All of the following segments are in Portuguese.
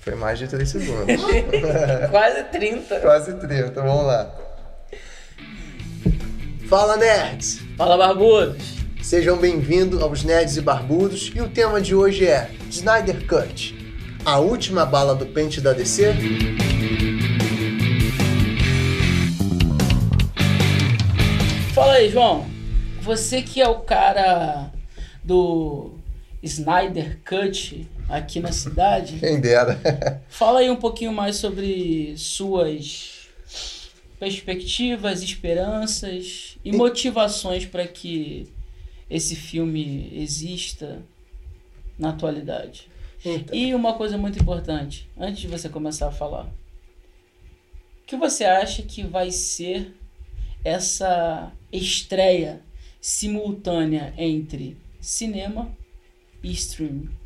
Foi mais de 3 segundos. Quase 30. Quase 30, vamos lá. Fala, nerds! Fala, barbudos. Sejam bem-vindos aos Nerds e Barbudos e o tema de hoje é Snyder Cut, a última bala do pente da DC. Fala aí, João. Você que é o cara do Snyder Cut aqui na cidade, Quem dera. fala aí um pouquinho mais sobre suas perspectivas, esperanças e motivações para que esse filme exista na atualidade. Então, E uma coisa muito importante, antes de você começar a falar. O que você acha que vai ser essa estreia simultânea entre cinema e streaming?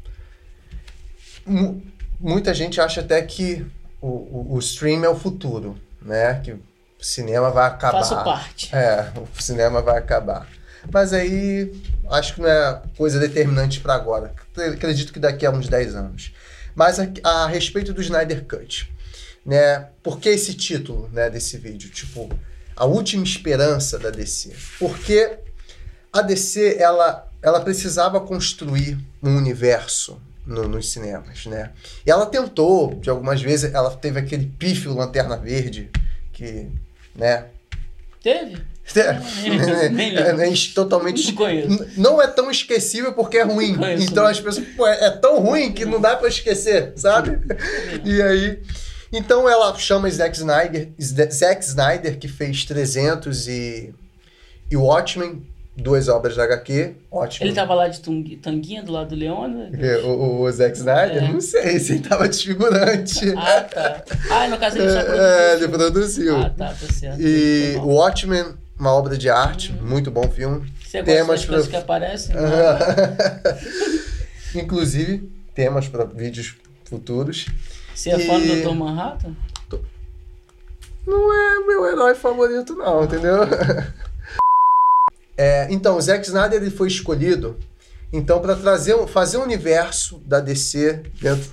Mu- muita gente acha até que o, o, o stream é o futuro, né? Que o cinema vai acabar. Faço parte. É, o cinema vai acabar. Mas aí acho que não é coisa determinante para agora. Acredito que daqui a uns 10 anos. Mas a, a respeito do Snyder Cut, né? Por que esse título, né, desse vídeo? Tipo, a última esperança da DC. Porque a DC ela ela precisava construir um universo no- nos cinemas, né? E ela tentou, de algumas vezes, ela teve aquele pífio Lanterna Verde que, né? Teve? nem é, lembro. é totalmente Não não é tão esquecível porque é ruim. Então as pessoas, pô, é, é tão ruim que não dá pra esquecer, sabe? E aí, então ela chama Zack Snyder, Zack Snyder que fez 300 e e Watchmen, duas obras da HQ, Watchmen. Ele tava lá de tanguinha do lado do Leona? O, o, o Zack Snyder? É. Não sei, se ele tava desfigurante. Ah, tá. Ah, no caso ele só É, ele produziu. produziu. Ah, tá, tá certo. E o. Watchmen, uma obra de arte, muito bom filme. Você gosta temas das coisas pra- que aparecem? né? Inclusive, temas para vídeos futuros. Você é fã do E- Dr. Manhattan? Não é meu herói favorito, não, entendeu? É, então, o Zack Snyder ele foi escolhido então para trazer, fazer um universo da DC dentro.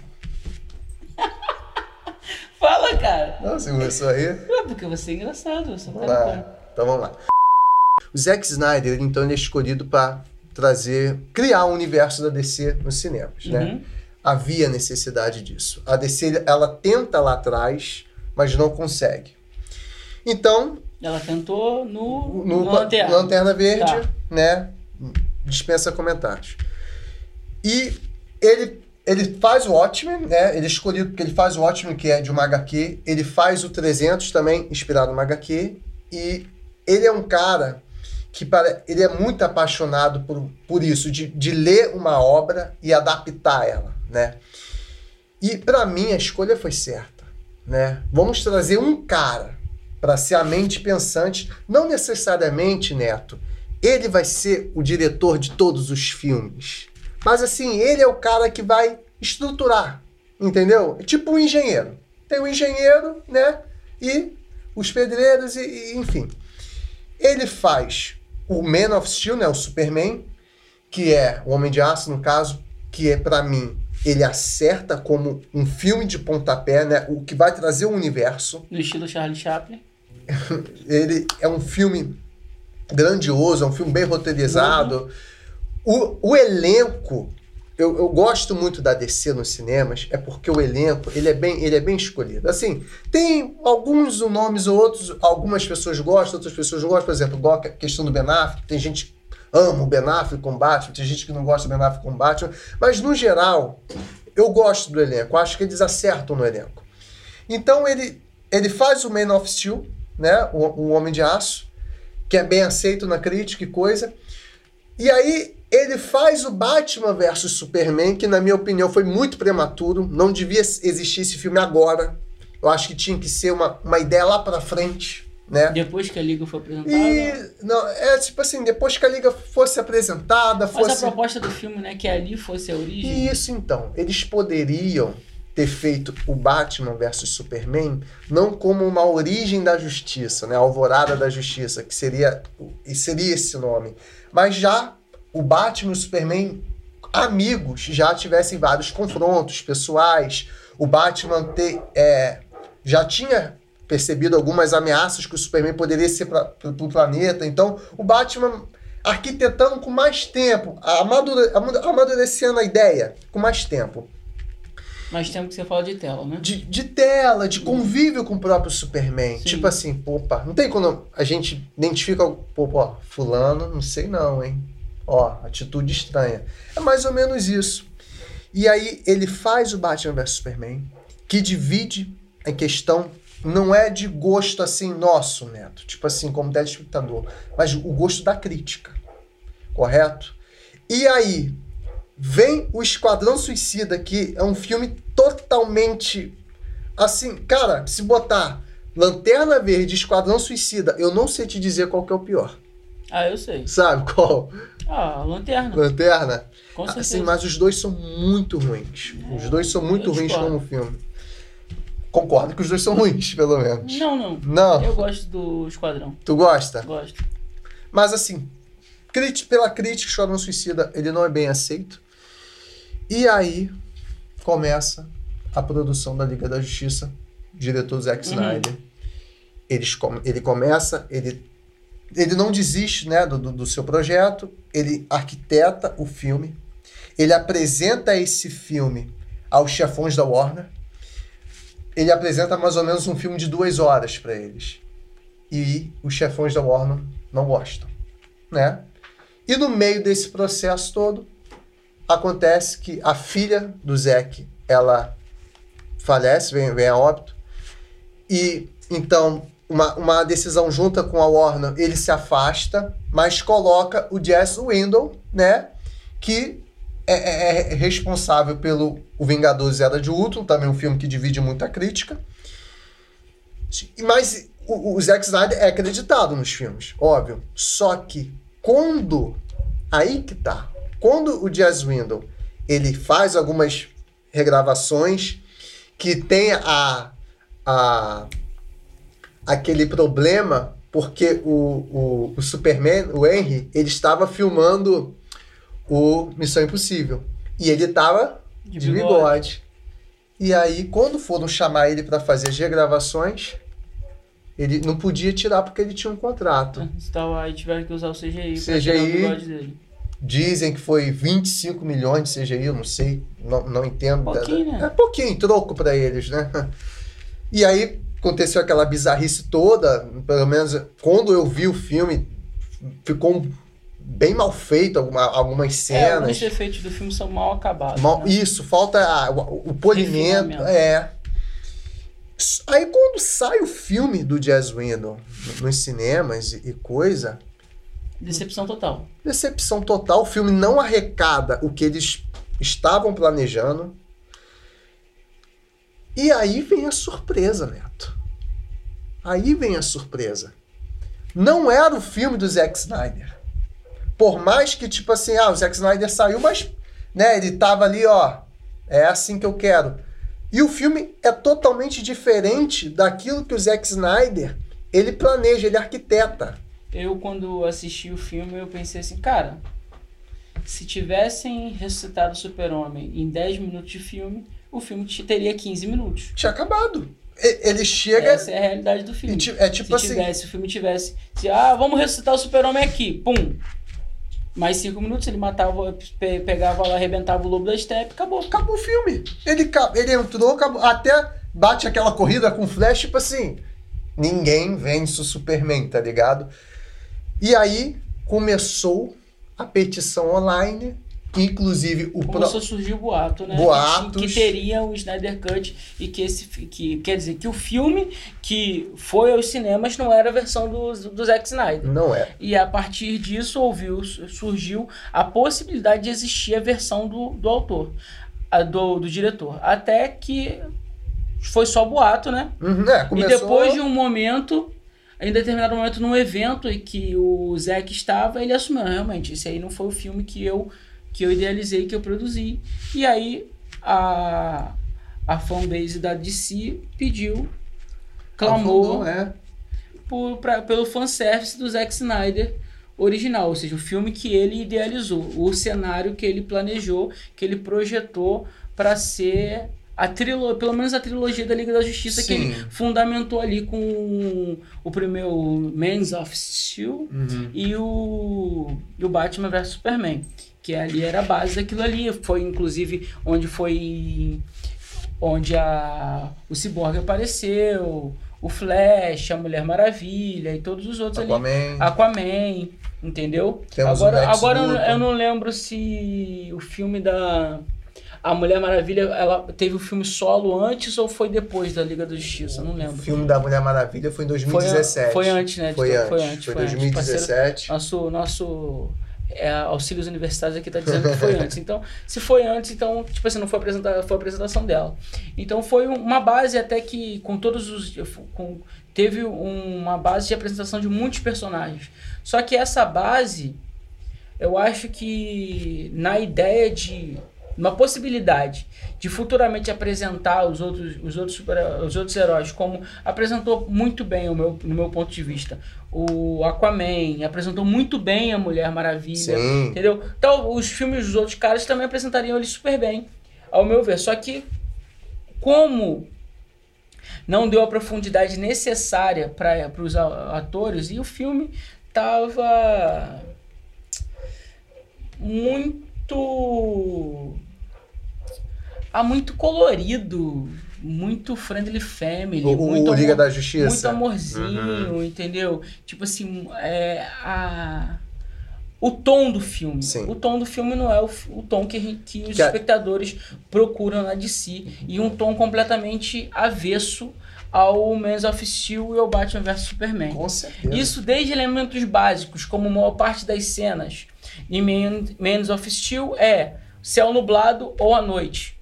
Fala, cara. Não, você começou aí? É porque você é engraçado. Você Vamos tá lá. Então vamos lá. O Zack Snyder, então, ele é escolhido para trazer, criar um universo da DC nos cinemas, né? Uhum. Havia necessidade disso. A DC, ela tenta lá atrás, mas não consegue. Então, Ela tentou no, no, no Lanterna. Lanterna Verde, Tá. né? Dispensa comentários. E ele, ele faz o Watchmen, né? Ele é escolhido porque ele faz o Watchmen, que é de uma HQ. Ele faz o 300 também, inspirado numa HQ. E ele é um cara que para, ele é muito apaixonado por, por isso, de, de ler uma obra e adaptar ela, né? E para mim a escolha foi certa, né? Vamos trazer um cara para ser a mente pensante, não necessariamente, Neto, ele vai ser o diretor de todos os filmes. Mas assim, ele é o cara que vai estruturar, entendeu? É tipo um engenheiro. Tem o engenheiro, né? E os pedreiros, e, e, enfim. Ele faz o Man of Steel, né? O Superman, que é o Homem de Aço, no caso, que é para mim, ele acerta como um filme de pontapé, né? O que vai trazer o universo. No estilo Charlie Chaplin. Ele é um filme grandioso, é um filme bem roteirizado. O, o elenco, eu, eu gosto muito da DC nos cinemas, é porque o elenco ele é, bem, ele é bem escolhido. Assim, tem alguns nomes ou outros, algumas pessoas gostam, outras pessoas não gostam. Por exemplo, a questão do Ben Affleck, tem gente que ama o Ben Affleck com Batman, tem gente que não gosta do Ben Affleck com Batman. Mas, no geral, eu gosto do elenco, acho que eles acertam no elenco. Então, ele, ele faz o Man of Steel, né, o, o Homem de Aço, que é bem aceito na crítica e coisa. E aí ele faz o Batman versus Superman, que na minha opinião foi muito prematuro, não devia existir esse filme agora. Eu acho que tinha que ser uma, uma ideia lá pra frente, né? Depois que a Liga foi apresentada. E não, é tipo assim, depois que a liga fosse apresentada, Mas a fosse proposta do filme, né, que ali fosse a origem. isso então, eles poderiam ter feito o Batman versus Superman não como uma origem da justiça, né, a alvorada da justiça, que seria e seria esse nome, mas já o Batman e o Superman amigos já tivessem vários confrontos pessoais, o Batman ter, é, já tinha percebido algumas ameaças que o Superman poderia ser para o planeta. Então, o Batman arquitetando com mais tempo, amadure, amadurecendo a ideia com mais tempo. Mais tempo que você fala de tela, né? De, de tela, de convívio com o próprio Superman. Sim. Tipo assim, opa, não tem quando a gente identifica, pô, ó, fulano, não sei não, hein? Ó, atitude estranha. É mais ou menos isso. E aí ele faz o Batman vs Superman, que divide em questão não é de gosto assim nosso, Neto, tipo assim, como telespectador, mas o gosto da crítica. Correto? E aí vem o Esquadrão Suicida, que é um filme totalmente assim, cara, se botar Lanterna Verde, Esquadrão Suicida, eu não sei te dizer qual que é o pior. Ah, eu sei. Sabe qual? Ah, Lanterna. Lanterna? Com certeza. Assim, mas os dois são muito ruins. Os dois são muito ruins discordo. como filme. Concordo que os dois são ruins, pelo menos. Não, não. Não. Eu gosto do Esquadrão. Tu gosta? Gosto. Mas assim, pela crítica, Esquadrão Suicida, ele não é bem aceito. E aí começa a produção da Liga da Justiça, diretor Zack Uhum. Snyder. Eles com- ele começa, ele, ele não desiste né, do, do- do seu projeto, ele arquiteta o filme, ele apresenta esse filme aos chefões da Warner, ele apresenta mais ou menos um filme de duas horas para eles. E os chefões da Warner não gostam, né? E no meio desse processo todo, acontece que a filha do Zack, ela falece, vem, vem a óbito, e então uma, uma decisão junta com a Warner, ele se afasta, mas coloca o Jess Window, né, que é, é- é responsável pelo O Vingadores Era de Ultron, também um filme que divide muita crítica, mas o, o Zack Snyder é acreditado nos filmes, óbvio, só que quando, aí que tá, quando o Jazz Window ele faz algumas regravações que tem a, a aquele problema porque o, o, o Superman, o Henry, ele estava filmando o Missão Impossível e ele estava De de bigode. bigode. E aí, quando foram chamar ele para fazer as regravações, ele não podia tirar porque ele tinha um contrato. Então aí tiveram que usar o CGI, CGI. Dizem que foi 25 milhões de CGI, eu não sei, não, não entendo. Pouquinho, né? É pouquinho, troco para eles, né? E aí aconteceu aquela bizarrice toda, pelo menos quando eu vi o filme, ficou bem mal feito alguma, algumas É, cenas. defeitos do filme são mal acabados. Mal- né? Isso, falta a- o, o polimento. É. Aí quando sai o filme do Jazz Window no- nos cinemas e, e coisa, Decepção total. decepção total. O filme não arrecada o que eles estavam planejando. E aí vem a surpresa, Neto. Aí vem a surpresa. Não era o filme do Zack Snyder. Por mais que, tipo assim, ah, o Zack Snyder saiu, mas, né, ele tava ali, ó, é assim que eu quero. E o filme é totalmente diferente daquilo que o Zack Snyder, ele planeja, ele arquiteta. Eu, quando assisti o filme, eu pensei assim, cara, se tivessem ressuscitado o Super-Homem em 10 minutos de filme, o filme te- teria 15 minutos. Tinha acabado. Ele chega. Essa é a realidade do filme. é tipo se assim. tivesse, o filme tivesse, se, ah, vamos ressuscitar o Super-Homem aqui, pum. Mais 5 minutos, ele matava, pe- pegava lá, arrebentava o lobo da steppe, acabou. Acabou o filme. Ele, ele entrou, acabou, até bate aquela corrida com flash, tipo assim. Ninguém vence o Superman, tá ligado? E aí começou a petição online, que inclusive o pro- Começou a surgir o boato, né? Boatos. Que, teria o Snyder Cut e que esse que quer dizer que o filme que foi aos cinemas não era a versão do, do Zack Snyder. não é. E a partir disso ouviu, surgiu a possibilidade de existir a versão do, do autor, a do, do diretor. Até que foi só boato, né? Uhum, é, começou... E depois de um momento, em determinado momento, num evento em que o Zack estava, ele assumiu, "Não, realmente, esse aí não foi o filme que eu, que eu idealizei, que eu produzi. E aí a, a fanbase da DC pediu, clamou é. por, pra, pelo fanservice do Zack Snyder original, ou seja, o filme que ele idealizou, o cenário que ele planejou, que ele projetou para ser a trilogia, pelo menos a trilogia da Liga da Justiça Sim. que ele fundamentou ali com o primeiro Man of Steel Uhum. e o, e o Batman vs Superman, que ali era a base daquilo ali, foi inclusive onde foi onde a o Cyborg apareceu, o Flash, a Mulher Maravilha e todos os outros ali, Aquaman. Aquaman, entendeu? Temos agora agora eu, eu não lembro se o filme da a Mulher Maravilha, ela teve o filme solo antes ou foi depois da Liga da Justiça, eu não O lembro. filme da Mulher Maravilha foi em Foi, 2017. foi antes, né? Foi antes. Foi antes. Foi foi antes. 2017. Nosso, nosso é, auxílios universitários aqui tá dizendo que foi antes. Então, se foi antes, então, tipo assim, não foi, apresenta, foi a apresentação dela. Então, foi um- uma base até que, com todos os... Com, teve uma base de apresentação de muitos personagens. Só que essa base, eu acho que na ideia de... Uma possibilidade de futuramente apresentar os outros, os outros, super, os outros heróis, como apresentou muito bem o meu, no meu ponto de vista. O Aquaman apresentou muito bem a Mulher Maravilha. Sim. Entendeu? Então, os filmes dos outros caras também apresentariam ele super bem, ao meu ver. Só que, como não deu a profundidade necessária para os atores, e o filme tava muito. Ah, muito colorido, muito friendly family, O, muito o Liga amor- da Justiça. muito amorzinho, entendeu? Tipo assim, é, a, o tom do filme. Sim. O tom do filme não é o, o tom que, a gente- que os Que a- espectadores procuram na DC. E um tom completamente avesso ao Man of Steel e ao Batman vs Superman. Com certeza. Isso desde elementos básicos, como a maior parte das cenas em Man, Man of Steel é céu nublado ou à noite.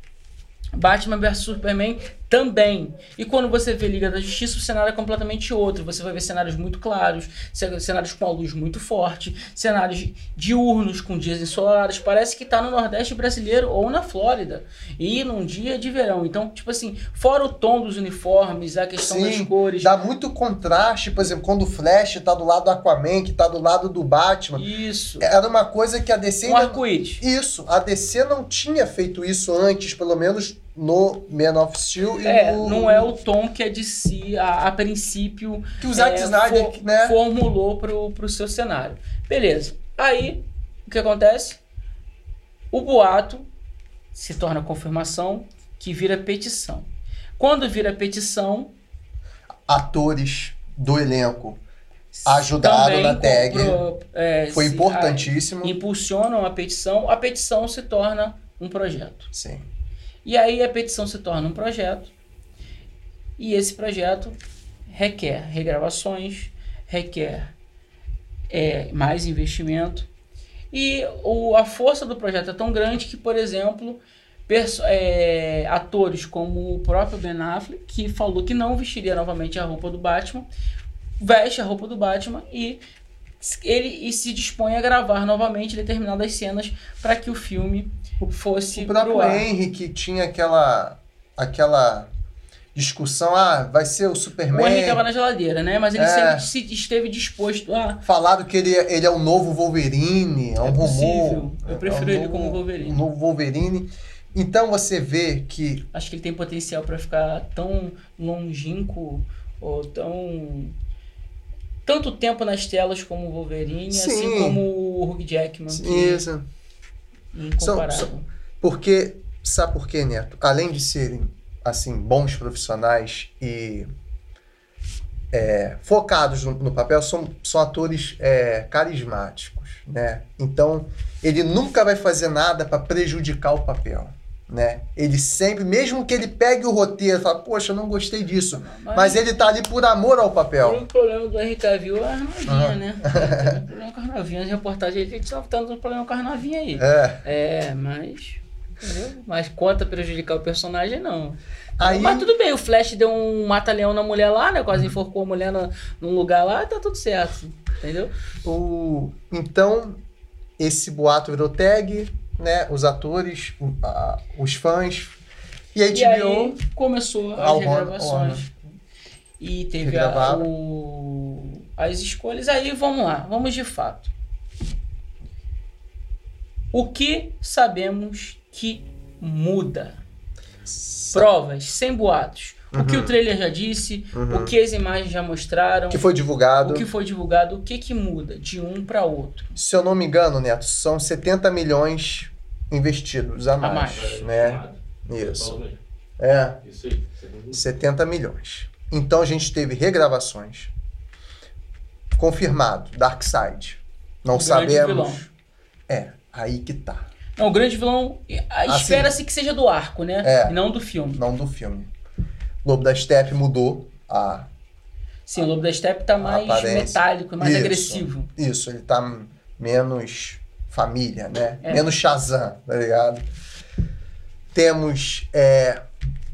Batman vs Superman também. E quando você vê Liga da Justiça, o cenário é completamente outro. Você vai ver cenários muito claros, ce- cenários com a luz muito forte, cenários diurnos com dias ensolarados. Parece que tá no Nordeste brasileiro ou na Flórida. E num dia de verão. Então, tipo assim, fora o tom dos uniformes, a questão das Sim, cores. Dá muito contraste, por exemplo, quando o Flash tá do lado do Aquaman, que tá do lado do Batman. Isso. Era uma coisa que a DC Um ainda... arco-íris. Isso, a DC não tinha feito isso antes, pelo menos no Man of Steel e É, no... não é o tom que a DC, a, a princípio, Que o Zack é, Snyder, for- né? formulou pro, pro seu cenário. Beleza. Aí, o que acontece? O boato se torna confirmação que vira petição. Quando vira petição, Atores do elenco ajudaram na tag. é, Foi importantíssimo. a- impulsionam a petição, a petição se torna um projeto. Sim. E aí a petição se torna um projeto. E esse projeto requer regravações, requer é, mais investimento. E o, a força do projeto é tão grande que, por exemplo, é, atores como o próprio Ben Affleck, que falou que não vestiria novamente a roupa do Batman, veste a roupa do Batman e ele e se dispõe a gravar novamente determinadas cenas para que o filme fosse O próprio pro ar. Henry que tinha aquela aquela discussão, ah, vai ser o O Superman. Henry estava na geladeira, né? Mas ele É. sempre se esteve disposto a. Falaram que ele, ele é o novo Wolverine, é um É rumor. possível. Eu É prefiro um ele novo- como Wolverine. Um novo Wolverine. Então você vê que Acho que ele tem potencial para ficar tão longínquo ou tão. Tanto tempo nas telas como o Wolverine, Sim. assim como o Hugh Jackman, que isso, é incomparável. São- porque sabe por quê, Neto? Além de serem assim bons profissionais e é, focados no, no papel, são, são atores é, carismáticos, né? Então ele nunca vai fazer nada para prejudicar o papel. Né? Ele sempre, mesmo que ele pegue o roteiro e fale, poxa, eu não gostei disso. Mas ele tá ali por amor ao O papel. único problema do Henry Cavill é a novinha, né? Tem um problema com as novinhas. As reportagens ele um problema com as novinhas aí. É. É, mas. Entendeu? Mas quanto a prejudicar o personagem, não. Aí, Mas tudo bem, o Flash deu um mata-leão na mulher lá, né? Quase enforcou a mulher na, num lugar lá, tá tudo certo. Entendeu? o, então, esse boato virou tag, né? Os atores, o, a, os fãs. E aí, e aí começou as regravações. E teve a, o, as escolhas. Aí vamos lá, vamos de fato. O que sabemos que muda? Provas, sem boatos. O que o trailer já disse, o que as imagens já mostraram, Uhum. que foi divulgado. o que foi divulgado, o que que muda de um para outro. Se eu não me engano, Neto, são 70 milhões investidos a mais, mais. né? Isso. É, Isso aí. Segundo- 70 milhões. Então a gente teve regravações. Confirmado, Darkseid. Não O grande sabemos. vilão. É, aí que tá. Não, o grande vilão, Assim. espera-se que seja do arco, né? É. E não do filme. Não do filme. Lobo da Steppe mudou a. Sim, o Lobo da Steppe tá mais metálico, mais Isso. agressivo. Isso, ele tá menos família, né? É. Menos Shazam, tá ligado? Temos. é,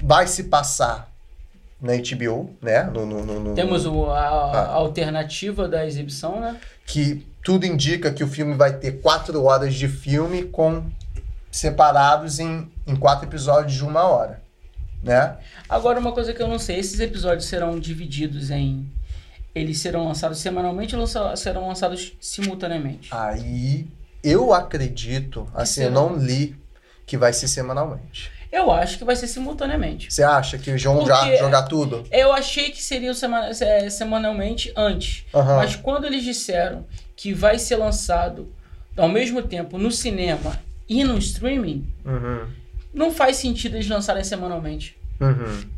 vai se passar na HBO, né? No, no- no- no- Temos o, a, a Ah. alternativa da exibição, né? que tudo indica que o filme vai ter quatro horas de filme com separados em, em quatro episódios de uma hora, né? Agora, uma coisa que eu não sei, esses episódios serão divididos em... Eles serão lançados semanalmente ou serão lançados simultaneamente? Aí eu acredito, assim, eu será? não li que vai ser semanalmente. Eu acho que vai ser simultaneamente. Você acha que vão já Porque- jogar tudo? Eu achei que seria o sema- é, semanalmente antes. Aham. Mas quando eles disseram que vai ser lançado ao mesmo tempo no cinema e no streaming, Uhum. Não faz sentido eles lançarem semanalmente. Uhum.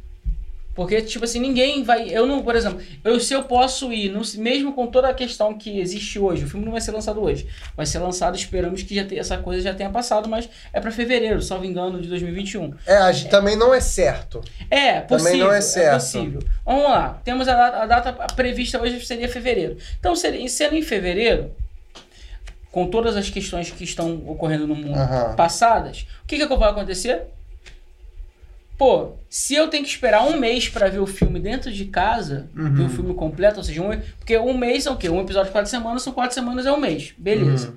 Porque, tipo assim, ninguém vai. Eu não, por exemplo, eu, se eu posso ir, no- mesmo com toda a questão que existe hoje, o filme não vai ser lançado hoje. Vai ser lançado, esperamos que já tenha- essa coisa já tenha passado, mas é pra fevereiro, salvo engano, de 2021. É, a gente também não é certo. É, possível. não é certo. possível. Vamos lá. Temos a data, a data prevista hoje seria fevereiro. Então, seria, sendo em fevereiro, com todas as questões que estão ocorrendo no mundo Aham. passadas, o que, que vai acontecer? Pô, se eu tenho que esperar um mês pra ver o filme dentro de casa, Uhum. ver o filme completo, ou seja, um, porque um mês é o quê? Um episódio de quatro semanas, são quatro semanas é um mês. Beleza. Uhum.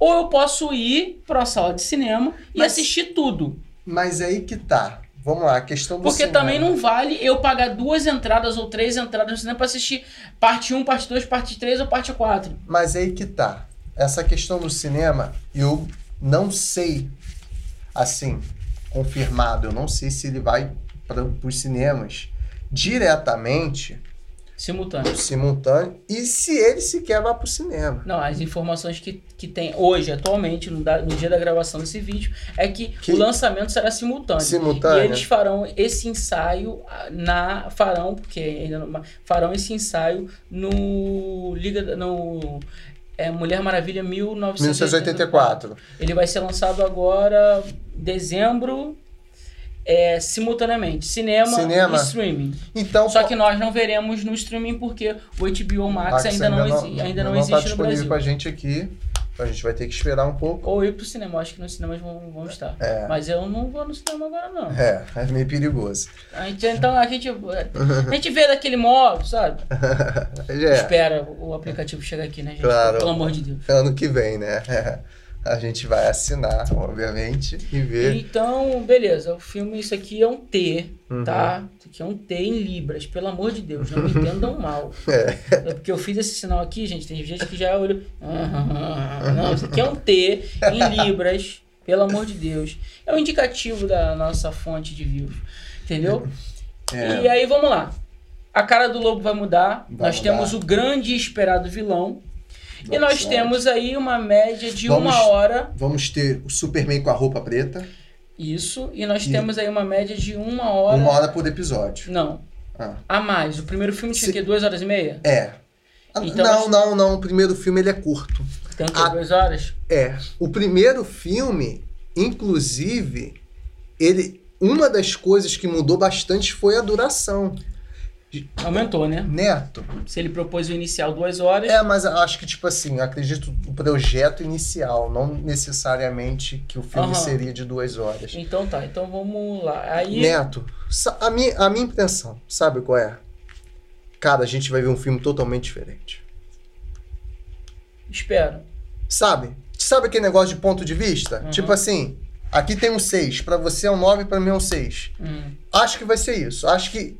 Ou eu posso ir pra sala de cinema e Mas- assistir tudo. Mas aí que tá. Vamos lá, a questão do Porque cinema. também não vale eu pagar duas entradas ou três entradas no cinema pra assistir parte 1, parte 2, parte 3 ou parte 4. Mas aí que tá. Essa questão do cinema, eu não sei, assim, confirmado, eu não sei se ele vai para os cinemas diretamente, Simultâneo. simultâneo, e se ele sequer vai para o cinema. Não, as informações que, que tem hoje, atualmente, no, da- no dia da gravação desse vídeo, é que, Que- o lançamento será simultâneo. Simultâneo? E eles farão esse ensaio ah, na. Farão, porque ainda não. Farão esse ensaio no. Liga. No. É Mulher Maravilha 1984. 1984. Ele vai ser lançado agora, dezembro, é, simultaneamente. Cinema, Cinema. e streaming. Então, Só que nós não veremos no streaming porque o HBO Max, Max ainda, não, exi- ainda não, tá existe no disponível Brasil. a gente aqui. Então a gente vai ter que esperar um pouco. Ou ir pro cinema, acho que nos cinemas vão, vão estar. É. Mas eu não vou no cinema agora, não. É, é meio perigoso. A gente, então a gente, a gente vê daquele modo, sabe? É, Espera o aplicativo chegar aqui, né, gente? Claro. Pelo amor de Deus. ano que vem, né? A gente vai assinar, obviamente, e ver. Então, beleza. O filme, isso aqui é um T, Uhum. tá? Isso aqui é um T em Libras, pelo amor de Deus, não me entendam mal. É. É porque eu fiz esse sinal aqui, gente. Tem gente que já olhou. "Ah, Não, isso aqui é um T em Libras, pelo amor de Deus. É um indicativo da nossa fonte de views. Entendeu? É. E aí, vamos lá. A cara do lobo vai mudar. Vai nós mudar. temos o grande e esperado vilão. E nós temos aí uma média de Vamos- uma hora. Vamos ter o Superman com a roupa preta, Isso. E nós E- temos aí uma média de uma hora. uma hora por episódio. Não. Ah. A mais. O primeiro filme tinha Se- o quê? Duas horas e meia? É. Ah, Então, não, acho- não, não. O primeiro filme ele é curto. Tem o quê? Ah. Duas horas? É. O primeiro filme, inclusive, ele. Uma das coisas que mudou bastante foi a duração. Aumentou, né? Neto. Se ele propôs o inicial duas horas. É, mas acho que, tipo assim, acredito o projeto inicial, não necessariamente que o filme Aham. seria de duas horas. Então tá, então vamos lá. Aí. Neto, a minha, a minha impressão, sabe qual é? Cara, a gente vai ver um filme totalmente diferente. Espero. Sabe? Sabe aquele negócio de ponto de vista? Uhum. Tipo assim, aqui tem um 6, pra você é um 9, pra mim é um 6. Hum. Acho que vai ser isso. Acho que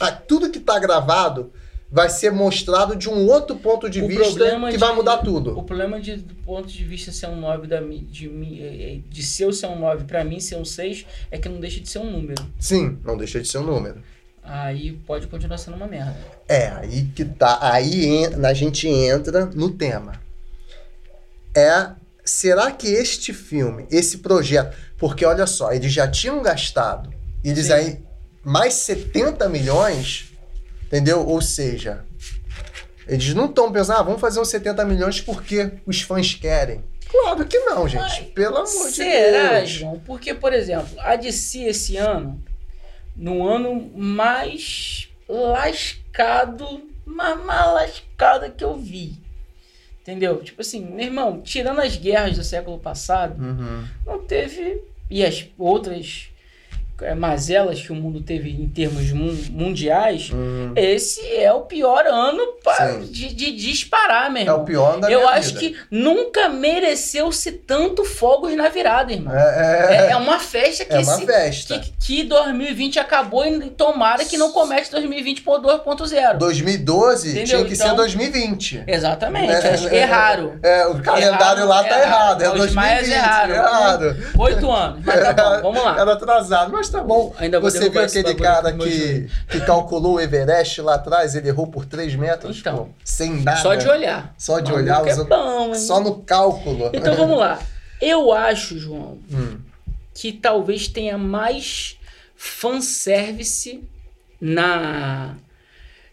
ah, tudo que tá gravado vai ser mostrado de um outro ponto de O vista que de- vai mudar tudo. O problema de, do ponto de vista ser um 9 da, de, eh, eh, de seu ser um 9 pra mim ser um 6 é que não deixa de ser um número. Sim, não deixa de ser um número. Aí pode continuar sendo uma merda. É, aí que tá. Aí a gente entra no tema. É. Será que este filme, esse projeto. Porque olha só, eles já tinham gastado. Eles Sim. aí. Mais 70 milhões. Entendeu? Ou seja. Eles não estão pensando, ah, vamos fazer uns 70 milhões porque os fãs querem. Claro que não, gente. Mas Pelo amor de Será, Deus. João? Porque, por exemplo, a DC esse ano, no ano mais lascado, mais, mais lascado que eu vi. Entendeu? Tipo assim, meu irmão, tirando as guerras do século passado, Uhum. não teve. E as outras mazelas que o mundo teve em termos mun- mundiais, Uhum. esse é o pior ano pra, de, de disparar, meu É irmão. o pior da Eu acho vida. que nunca mereceu-se tanto fogos na virada, irmão. É, É, é, é uma festa que, é uma esse- festa. que, que 2020 acabou e tomara que não comece 2020 por 2.0. 2012 Entendeu? tinha que ser Então- 2020. Exatamente, É, é, erraram. É, o calendário lá tá errado. É Os 2020. maias erraram. errado. Oito anos, mas tá bom, vamos lá. Era atrasado, mas tá bom. Ainda Você viu aquele cara que, que calculou o Everest lá atrás? Ele errou por 3 metros? Então. pô, sem nada. Só de olhar. Só de olhar, é bom, só no cálculo. Então vamos lá. Eu acho, João, Hum, que talvez tenha mais fanservice na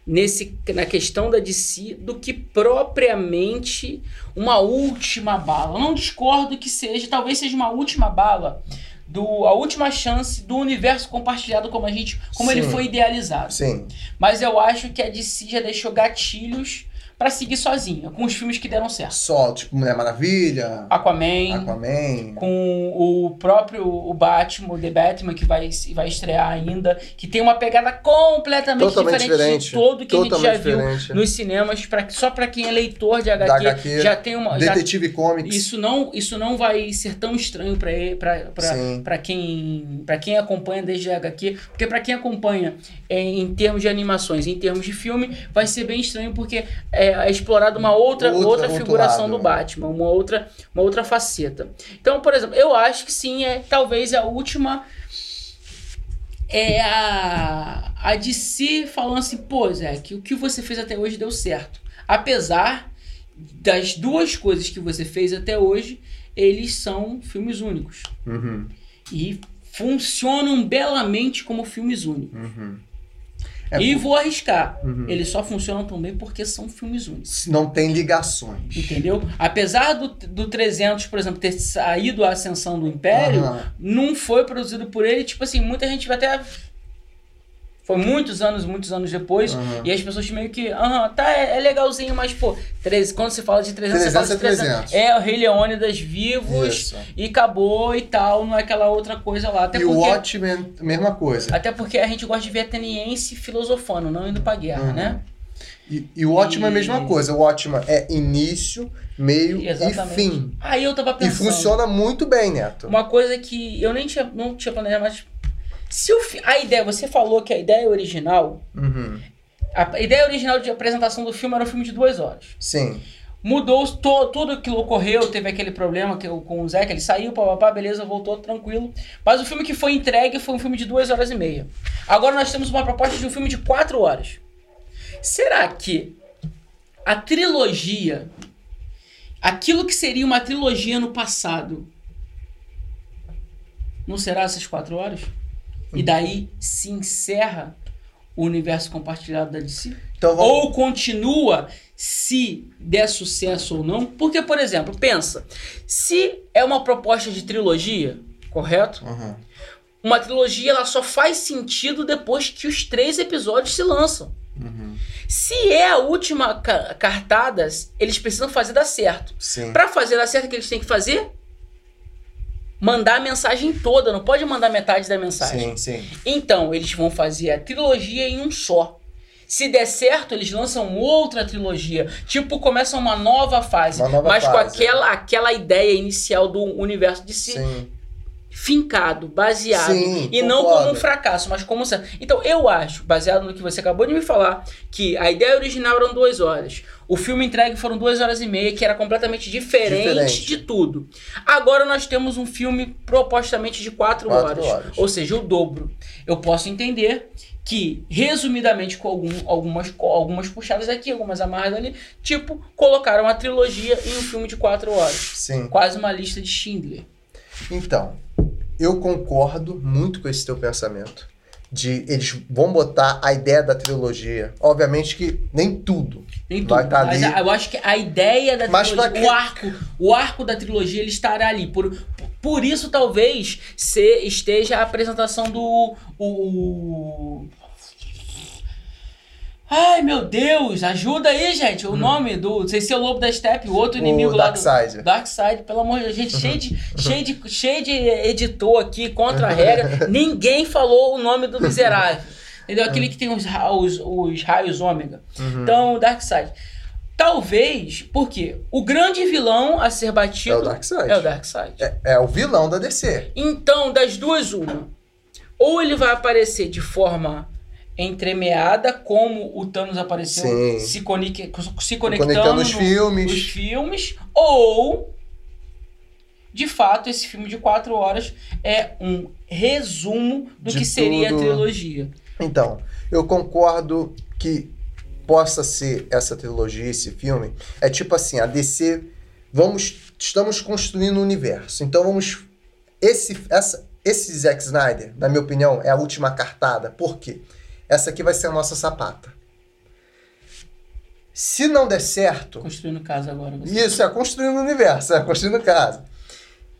nesse na questão da DC do que propriamente uma última bala. Eu não discordo que seja, talvez seja uma última bala do a última chance do universo compartilhado como a gente, como ele Sim. foi idealizado. Sim. Mas eu acho que a DC já deixou gatilhos pra seguir sozinha, com os filmes que deram certo. Só, tipo, Mulher Maravilha, Aquaman, Aquaman. com o próprio o Batman, o The Batman, que vai, vai estrear ainda, que tem uma pegada completamente diferente, diferente. de todo que a gente já Totalmente viu diferente. nos cinemas, pra, só pra quem é leitor de HQ, HQ, já tem uma... já- Detetive Comics. isso, não, isso não vai ser tão estranho pra, quem, pra quem acompanha desde a HQ, porque pra quem acompanha é, em termos de animações, em termos de filme, vai ser bem estranho porque é, é explorado uma outra, Outra- outra figuração lado. do Batman, uma outra, uma outra faceta. Então, por exemplo, eu acho que sim, é talvez a última é a, a DC falando assim, pô, Zé, que o que você fez até hoje deu certo. Apesar das duas coisas que você fez até hoje, eles são filmes únicos. Uhum, E funcionam belamente como filmes únicos. uhum. É, e vou arriscar, Uhum. eles só funcionam também porque são filmes únicos. Não tem ligações. Entendeu? Apesar do, do 300, por exemplo, ter saído a ascensão do Império, Aham. não foi produzido por ele. Tipo assim, muita gente vai até. Foi muitos anos, muitos anos depois. Aham. E as pessoas meio que. Aham, tá, é, é legalzinho, mas, pô, 13, quando você fala de 300, você 300 fala de é 300. 300. É o Rei Leônidas vivos Isso. e acabou e tal. Não é aquela outra coisa lá. Até E o. Watchmen, mesma coisa. Até porque a gente gosta de ver ateniense filosofando, não indo pra guerra, Uhum. né? E, e o Watchmen é a E- mesma coisa. O Watchmen é início, meio Exatamente. e fim. Aí eu tava E pensando. funciona muito bem, Neto. Uma coisa que eu nem tinha, não tinha planejado, mas. Se o fi- a ideia, você falou que a ideia original, Uhum. a ideia original de apresentação do filme era um filme de duas horas. Sim. Mudou to, tudo aquilo ocorreu, teve aquele problema que, com o Zé, que ele saiu, papapá, beleza, voltou tranquilo. Mas o filme que foi entregue foi um filme de duas horas e meia. Agora nós temos uma proposta de um filme de quatro horas. Será que a trilogia, aquilo que seria uma trilogia no passado, não será essas quatro horas? E daí se encerra o universo compartilhado da DC? Então vamos. ou continua se der sucesso ou não. Porque, por exemplo, pensa, se é uma proposta de trilogia, correto? Uhum. Uma trilogia ela só faz sentido depois que os três episódios se lançam. Uhum. Se é a última ca- cartada, eles precisam fazer dar certo. Pra fazer dar certo, o que eles têm que fazer? Mandar a mensagem toda, não pode mandar metade da mensagem. Sim, sim. Então, eles vão fazer a trilogia em um só. Se der certo, eles lançam outra trilogia. Tipo, começam uma nova fase. Uma nova mas com fase, aquela, aquela ideia inicial do universo de si. Sim. Fincado, baseado, Sim, e não concordo. como um fracasso, mas como... um- Então, eu acho, baseado no que você acabou de me falar, que a ideia original eram duas horas. O filme entregue foram duas horas e meia, que era completamente diferente, Diferente. de tudo. Agora nós temos um filme propostamente de quatro, Quatro horas, horas. ou seja, o dobro. Eu posso entender que, resumidamente, com algum- algumas, algumas puxadas aqui, algumas amarras ali, tipo, colocaram a trilogia em um filme de quatro horas. Sim. Quase uma lista de Schindler. Então, eu concordo muito com esse teu pensamento. De eles vão botar a ideia da trilogia. Obviamente que nem tudo. Nem Vai tudo. tá mas ali. eu acho que a ideia da Mas trilogia, que- o arco, o arco da trilogia, ele estará ali. Por, por isso, talvez, se esteja a apresentação do. O, Ai, meu Deus, ajuda aí, gente. O nome do. Não sei se é o Lobo da Steppe, o outro inimigo o lá do. Darkseid. Darkseid, pelo amor de Deus, gente, cheio de, cheio, de, cheio de editor aqui contra a regra. Ninguém falou o nome do miserável. Entendeu? Aquele que tem os, os, os raios ômega. Uhum. Então, Darkseid. Talvez, porque o grande vilão a ser batido É o Darkseid. é o Darkseid. É, é o vilão da DC. Então, das duas, uma. Ou ele vai aparecer de forma entremeada, como o Thanos apareceu, Sim. se, conec- se conectando, Conectando os filmes. nos filmes, ou de fato esse filme de quatro horas é um resumo do De que seria tudo. a trilogia. Então, eu concordo que possa ser essa trilogia, esse filme. É tipo assim, a DC, vamos, estamos construindo um universo. Então vamos, esse, essa, esse Zack Snyder, na minha opinião, é a última cartada. Por quê? Essa aqui vai ser a nossa sapata. Se não der certo, Construindo casa agora. Você. isso é construindo o universo, é construindo casa.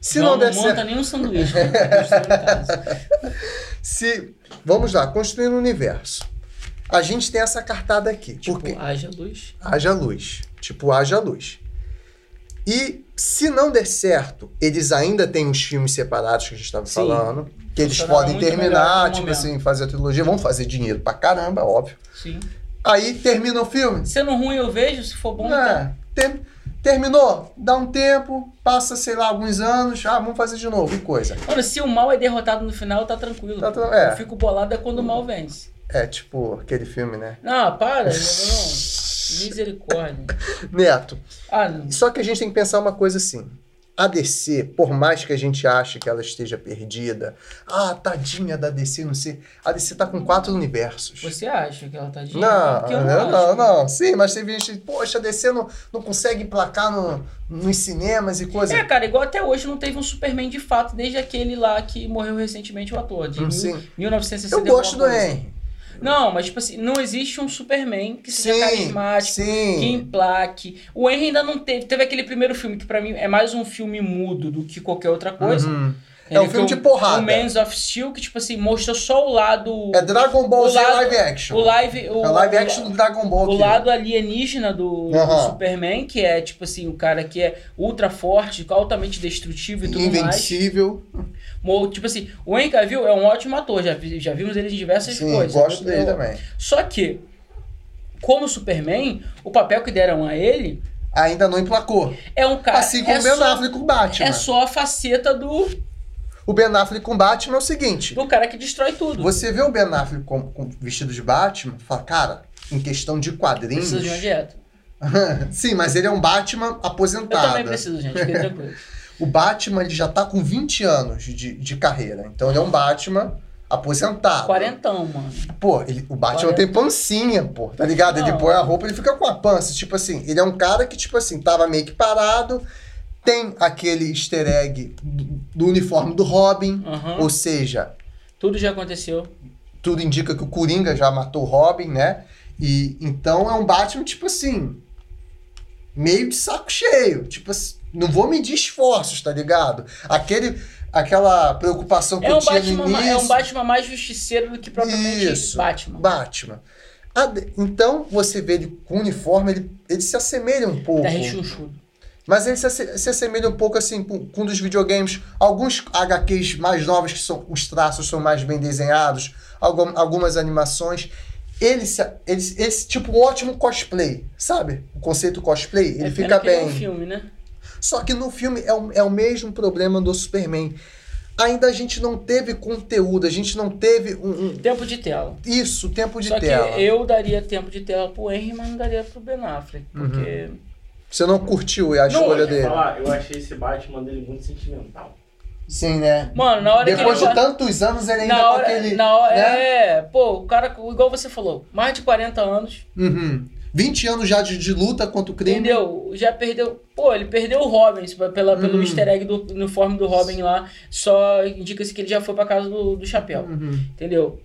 Se não, não, der não monta certo, nenhum sanduíche. né? Construindo casa. se vamos lá, construindo o universo. A gente tem essa cartada aqui. Tipo, porque haja luz. haja luz. Tipo, haja luz. E se não der certo, eles ainda têm os filmes separados que a gente estava falando. Que eles podem terminar, tipo momento. assim, fazer a trilogia. Vão fazer dinheiro pra caramba, óbvio. Sim. Aí termina o filme. Sendo ruim eu vejo, se for bom, É, tá. ter- terminou, dá um tempo, passa, sei lá, alguns anos, ah, vamos fazer de novo, e coisa. Mano, se o mal é derrotado no final, tá tranquilo. Tá tra- é. Eu fico bolado é quando o mal vence. É tipo aquele filme, né? Não, para. não, não. Misericórdia. Neto, Ah, não. Só que a gente tem que pensar uma coisa assim. A DC, por mais que a gente ache que ela esteja perdida, ah, tadinha da DC, não sei. A DC tá com quatro universos. Você acha que ela tá de Não, eu não, acho. não, não. Sim, mas tem gente, poxa, a DC não, não consegue emplacar no, nos cinemas e coisa. É, cara, igual até hoje não teve um Superman de fato, desde aquele lá que morreu recentemente o ator, de Hum, mil- sim. 1960. Eu gosto do. Henry. Não, mas tipo assim, não existe um Superman que seja Sim, carismático, que sim. emplaque. O Henry ainda não teve. Teve aquele primeiro filme que pra mim é mais um filme mudo do que qualquer outra coisa. Uhum. É um filme de porrada. O Man's of Steel, que tipo assim, mostrou só o lado. É Dragon Ball Z lado- live action. O live. O, é live action do Dragon Ball. o aquilo. lado alienígena do, do. Superman, que é tipo assim, o cara que é ultra forte, altamente destrutivo e tudo mais. Invencível. Tipo assim, o Henry Cavill é um ótimo ator, já, já vimos ele em diversas Sim, coisas. gosto dele eu- também. Só que, como Superman, o papel que deram a ele Ainda não emplacou. é um cara. assim como é o Ben Affleck com Batman. É só a faceta do, O Ben Affleck com o Batman é o seguinte. do cara que destrói tudo. Você vê o Ben Affleck com, com vestido de Batman, fala, cara, em questão de quadrinhos. Precisa de uma dieta. Sim, mas ele é um Batman Eu aposentado. também preciso, gente, fique tranquilo. O Batman ele já tá com 20 anos de, de carreira. Então ele é um Batman aposentado. Quarentão, mano. Pô, ele- o Batman Quarenta. tem pancinha, pô, tá ligado? Ele Não. põe a roupa, ele fica com a pança. Tipo assim, ele é um cara que, tipo assim, tava meio que parado. Tem aquele easter egg do, do uniforme do Robin. Aham. Ou seja, Tudo já aconteceu. tudo indica que o Coringa já matou o Robin, né? E então é um Batman, tipo assim, meio de saco cheio. Tipo assim, não vou medir esforços, tá ligado? Aquele, aquela preocupação que É eu um, tinha Batman, no início. é um Batman mais justiceiro do que propriamente Isso. Batman. Batman. A de- Então, você vê ele com uniforme, ele, ele se assemelha um pouco. Tá rechonchudo. Mas ele se, se assemelha um pouco assim com, com um dos videogames. Alguns HQs mais novos, que são os traços são mais bem desenhados, algum- algumas animações. Ele, se, ele, esse tipo ótimo cosplay, sabe? O conceito cosplay, ele É fica é bem. um filme, né? Só que no filme é o, é o mesmo problema do Superman. ainda a gente não teve conteúdo, a gente não teve um, um- Tempo de tela. isso, tempo de Só tela. que eu daria tempo de tela pro Henry, mas não daria pro Ben Affleck. Porque. Você não curtiu a escolha eu, dele? falar, eu achei esse Batman dele muito sentimental. Sim, né? Mano, na hora Depois que de ele. vai- tantos anos, ele ainda na com hora, aquele. na hora, né? É, pô, o cara, igual você falou, mais de 40 anos, Uhum. 20 anos já de, de luta contra o crime. entendeu? Já perdeu. Pô, ele perdeu o Robin pela, pelo Uhum. easter egg do uniforme do Robin lá. Só indica-se que ele já foi pra casa do, do chapéu. Uhum. Entendeu?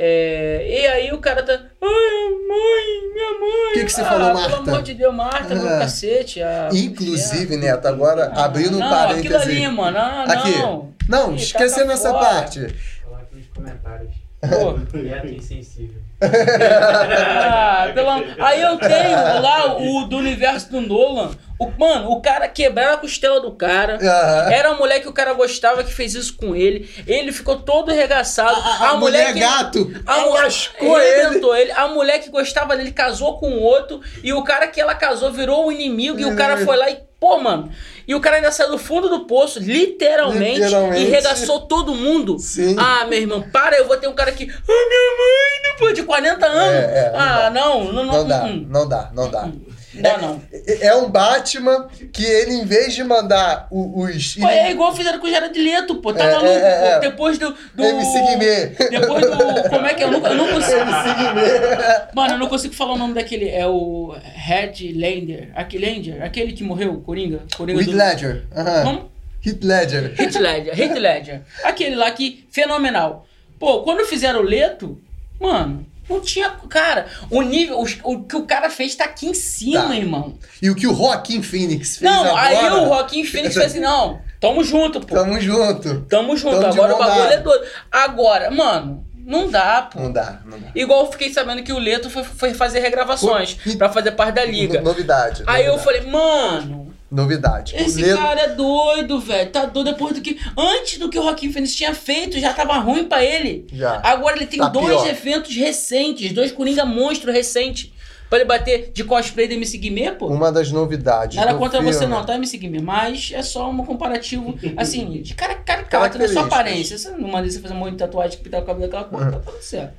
É, e aí o cara tá. Ai, mãe, minha mãe. O que que você ah, falou, Marta? Pelo amor de Deus, Marta, meu Ah. cacete. ah, Inclusive, Neto, agora Ah, abrindo um não, parêntese. Aquilo ali, mano. Ah, Aqui. não. Não, Ih, esquecendo taca essa fora. parte. Falar aqui nos comentários. Pô. Insensível. Ah, pelo Aí eu tenho lá o do universo do Nolan. O, mano, o cara quebraram a costela do cara. Aham. Era a mulher que o cara gostava que fez isso com ele. Ele ficou todo regaçado. A, a mulher, que- gato A mulher lascou ele. ele. A mulher que gostava dele casou com outro. E o cara que ela casou virou o inimigo. E o cara foi lá e. Pô, mano. E o cara ainda saiu do fundo do poço, literalmente, Literalmente. e regaçou todo mundo. Sim. Ah, meu irmão, para, eu vou ter um cara que. Ah, minha mãe, depois de 40 anos. É, é, não ah, não, não, não. Não dá, não dá, não dá. Dá, não. É é um Batman que ele, em vez de mandar o- os. Pô, é igual fizeram com o Jared Leto, pô. Tá É, maluco, é, é, é. Depois do. do MC Guimê. Depois do. Como é que é? Eu não, eu não consigo. MC Guimê. Mano, eu não consigo falar o nome daquele. É o Red Lander. Aquele Lander, aquele que morreu, Coringa. Coringa Heath Ledger. Aham. Como? Heath Ledger. Heath Ledger, Heath Ledger. Aquele lá que, fenomenal. Pô, quando fizeram o Leto, mano, não tinha. Cara, o nível. os- O, que o cara fez tá aqui em cima, Tá. irmão. E o que o Joaquim Phoenix fez Não, agora... aí o Joaquim Phoenix fez assim: não, tamo junto, pô. Tamo junto. Tamo junto. Tamo Agora o bagulho dada. é doido. Agora, mano, não dá, pô. Não dá, não dá. Igual eu fiquei sabendo que o Leto foi, foi fazer regravações Pô, pra fazer parte da liga. No- Novidade. Aí eu novidade. falei, mano, Novidade. Esse cara é doido, velho. Tá doido depois do que. Antes do que o Joaquim Phoenix tinha feito, já tava ruim pra ele. Já. Agora ele tem Tá dois pior. eventos recentes, dois Coringa monstro recentes. Pra ele bater de cosplay do MC Guimê, pô. Uma das novidades. Nada do contra filme. você não, tá, MC Guimê? Mas é só um comparativo, assim, de cara caricato, Características. sua aparência. Você não manda você fazer um monte de tatuagem que pintar o cabelo daquela cor, tá tudo certo.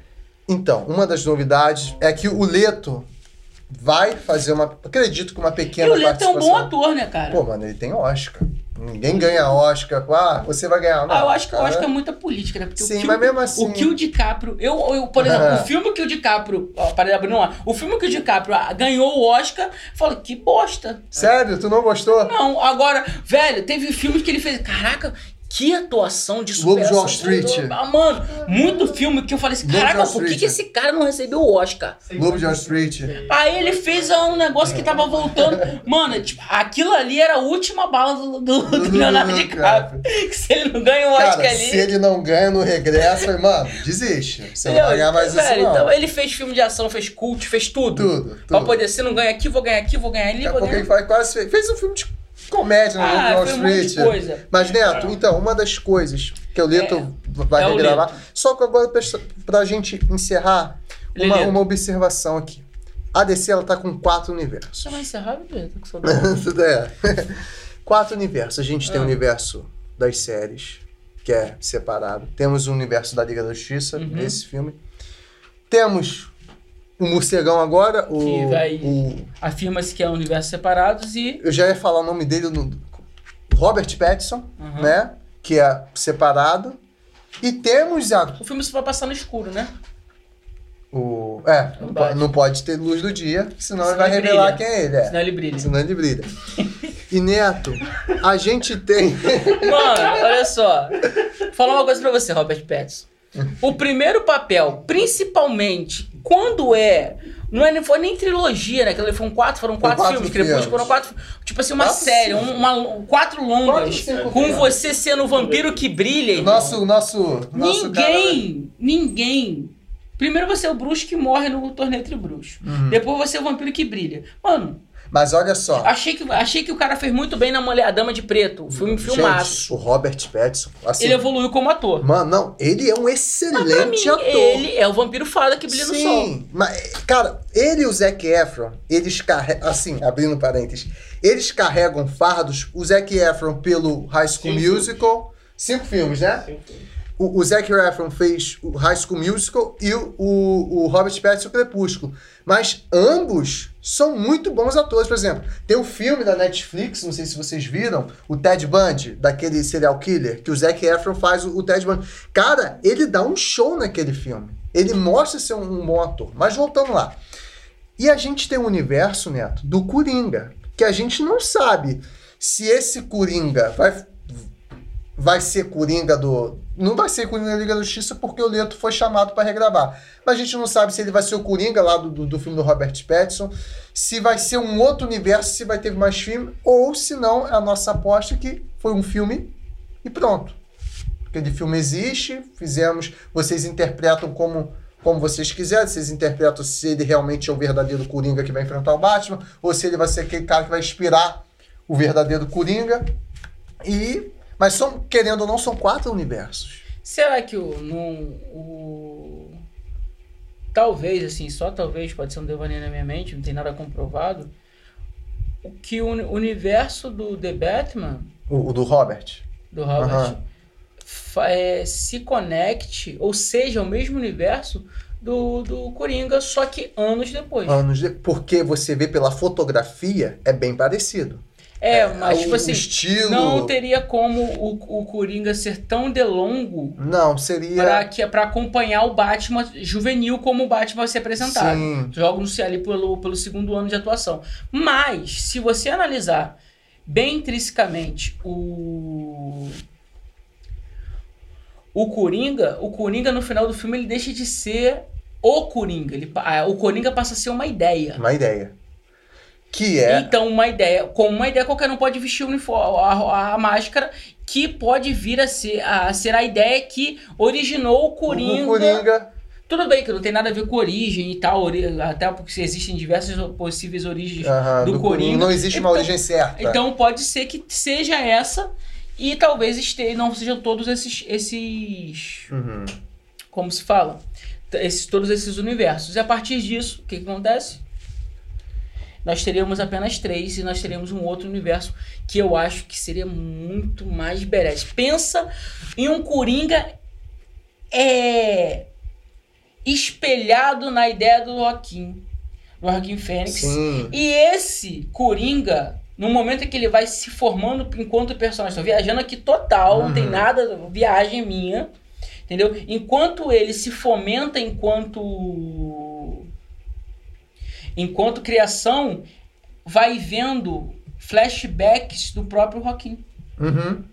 Então, uma das novidades é que o Leto vai fazer uma. Acredito que uma E pequena o Leto é um bom ator, né, cara? Pô, mano, ele tem Oscar. Ninguém ganha Oscar. Ah, você vai ganhar. Não, Ah, eu acho que cara. acho que é muita política, né? Porque Sim, o que mas o, mesmo assim- O que o DiCaprio. Eu, eu por exemplo, o filme que o DiCaprio. Ó, parei de abrir um. O filme que o DiCaprio ah, ganhou o Oscar, fala, que bosta. Sério? Tu não gostou? Não, agora, velho, teve filmes que ele fez. Caraca, que atuação de Lobo de superação. Wall Street. Ah, mano, muito filme que eu falei assim, Lobo caraca, por que, que esse cara não recebeu o Oscar? Lobo de Wall Street. Aí ele fez um negócio que tava voltando. Mano, tipo, aquilo ali era a última bala do, do- do Do- Leonardo do- DiCaprio. Que se ele não ganha o Oscar Cara, ali. se ele não ganha no regresso, eu falei, mano, desiste. Você não vai ganhar mais isso, velho, não. então ele fez filme de ação, fez cult, fez tudo. Tudo, Pra tudo. poder, se não ganha aqui, vou ganhar aqui, vou ganhar ali, Daqui a vou pouco ganhar. ele faz, quase fez, fez um filme de comédia no Ah, de Wall um Street. coisa. Mas, Neto, então, uma das coisas que o Leto vai é o regravar. Leto. Só que agora, pra, pra gente encerrar, uma, Leleto. uma observação aqui. A DC ela tá com quatro universos. Você vai encerrar, saudade. Tudo é. quatro universos. A gente tem Ah. o universo das séries, que é separado. Temos o universo da Liga da Justiça, Uhum. esse filme. Temos o Morcegão agora, o, Que vai- o- Afirma-se que é universos separados e. Eu já ia falar o nome dele, no, Robert Pattinson, Uhum. né? Que é separado. E temos a, O filme só vai passar no escuro, né? o. É, não, po- Verdade. não pode ter luz do dia, senão, Senão ele vai ele revelar brilha. quem é ele. É. Senão ele brilha. Senão ele brilha. E Neto, a gente tem. Mano, olha só. Vou falar uma coisa pra você, Robert Pattinson. O primeiro papel, principalmente quando é. Não é, foi nem trilogia, né? Que foram quatro, foram quatro, quatro filmes. Crepúsculo foram quatro. Tipo assim, uma Quatro, série, cinco. um- uma, quatro longas. Quatro, com você sendo o vampiro que brilha. irmão. Nosso, nosso, nosso ninguém, ninguém. Primeiro você é o bruxo que morre no torneio entre bruxos. Uhum. Depois você é o vampiro que brilha. Mano, Mas olha só. achei que, achei que o cara fez muito bem na mulher, a Dama de Preto. O filme filmaço. Gente, o Robert Pattinson. Assim, Ele evoluiu como ator. Mano, não, ele é um Pra excelente mim, ator. ele é o vampiro fada que brilha no sol. Sim, mas, cara, ele e o Zac Efron, eles carregam, assim, abrindo parênteses, eles carregam fardos, o Zac Efron pelo High School Sim, sim. Musical, Cinco filmes, né? Cinco filmes. O, o Zac Efron fez o High School Musical e o, o, o Robert Pattinson o Crepúsculo. Mas ambos são muito bons atores. Por exemplo, tem um filme da Netflix, não sei se vocês viram, o Ted Bundy, daquele serial killer, que o Zac Efron faz o, o Ted Bundy. Cara, ele dá um show naquele filme. Ele mostra ser um, um bom ator. Mas voltando lá. E a gente tem um universo, Neto, do Coringa, que a gente não sabe se esse Coringa vai, vai ser Coringa do. Não vai ser Coringa da Liga da Justiça porque o Leto foi chamado para regravar. Mas a gente não sabe se ele vai ser o Coringa lá do, do, do filme do Robert Pattinson, se vai ser um outro universo, se vai ter mais filme, ou se não, é a nossa aposta que foi um filme e pronto. Aquele filme existe, fizemos, vocês interpretam como como vocês quiserem, vocês interpretam se ele realmente é o verdadeiro Coringa que vai enfrentar o Batman, ou se ele vai ser aquele cara que vai inspirar o verdadeiro Coringa. E. Mas são, querendo ou não, são quatro universos. Será que o, o. Talvez, assim, só talvez, pode ser um devaneio na minha mente, não tem nada comprovado. O que o uni- universo do The Batman, O, o do Robert. do Robert, fa- é, se conecte, ou seja, o mesmo universo do, do Coringa, só que anos depois. Anos de... Porque você vê pela fotografia, é bem parecido. É, mas o, tipo assim, estilo. não teria como o, o Coringa ser tão delongo Não, seria. pra, que, pra acompanhar o Batman juvenil como o Batman vai ser apresentado. Sim. Jogos ali pelo, pelo segundo ano de atuação. Mas, se você analisar bem intrinsecamente o. O Coringa, o Coringa no final do filme ele deixa de ser o Coringa. Ele, o Coringa passa a ser uma ideia. Uma ideia. Que é. Então, uma ideia, com uma ideia, qualquer um pode vestir uniforme, a, a máscara, que pode vir a ser, a ser a ideia que originou o Coringa. O Coringa. Tudo bem que não tem nada a ver com origem e tal, até porque existem diversas possíveis origens aham, do, Coringa. Não existe uma Então- origem certa. Então pode ser que seja essa e talvez este, não sejam todos esses, esses Uhum. como se fala, esses, todos esses universos. E a partir disso, o que, que acontece? Nós teríamos apenas três e nós teríamos um outro universo que eu acho que seria muito mais badass. Pensa em um Coringa é, espelhado na ideia do Joaquim, do Joaquim Fênix. Sim. E esse Coringa, no momento em que ele vai se formando enquanto personagem, tô viajando aqui total, não tem Uhum. nada, viagem minha, entendeu? Enquanto ele se fomenta enquanto enquanto criação, vai vendo flashbacks do próprio Joaquim Uhum.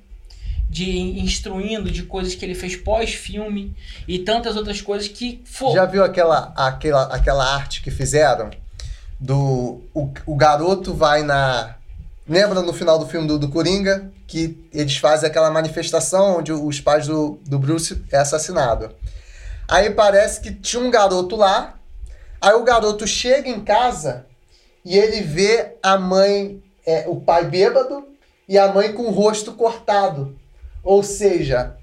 de instruindo de coisas que ele fez pós-filme e tantas outras coisas que for Já viu aquela, aquela, aquela arte que fizeram? Do. O, o garoto vai na. Lembra no final do filme do, do Coringa? Que eles fazem aquela manifestação onde os pais do, do Bruce é assassinado. Aí parece que tinha um garoto lá. Aí o garoto chega em casa e ele vê a mãe, é, o pai bêbado e a mãe com o rosto cortado. Ou seja,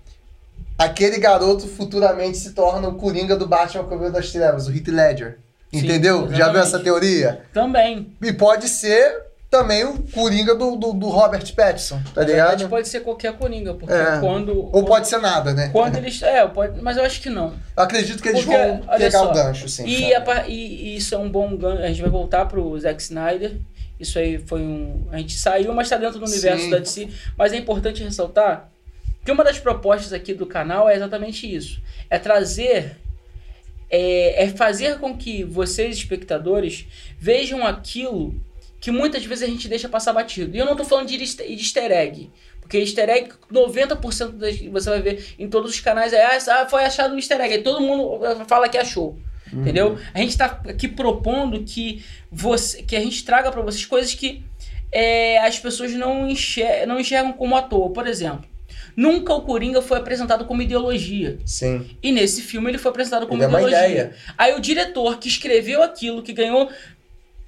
aquele garoto futuramente se torna o Coringa do Batman Cavaleiro das Trevas, o Heath Ledger. Sim, Entendeu? Já viu essa teoria? também. E pode ser também o Coringa do, do, do Robert Pattinson, tá Na verdade, ligado? pode ser qualquer Coringa, porque É. quando Ou pode ser nada, né? Quando eles. É, pode, mas eu acho que não. Eu acredito que eles Porque, vão pegar só, o gancho, sim. E, a e- e isso é um bom gancho. A gente vai voltar pro Zack Snyder. Isso aí foi um. A gente saiu, mas tá dentro do universo Sim. da DC. Mas é importante ressaltar que uma das propostas aqui do canal é exatamente isso: é trazer. É, é fazer com que vocês, espectadores, vejam aquilo que muitas vezes a gente deixa passar batido. E eu não tô falando de easter, egg. Porque easter egg, 90% das que você vai ver em todos os canais é ah, foi achado um easter egg. Aí todo mundo fala que achou. Entendeu? A gente tá aqui propondo que, você, que a gente traga para vocês coisas que é, as pessoas não, enxer não enxergam como à toa. Por exemplo, nunca o Coringa foi apresentado como ideologia. Sim. E nesse filme ele foi apresentado como Ele é ideologia. ideia. Aí o diretor que escreveu aquilo, que ganhou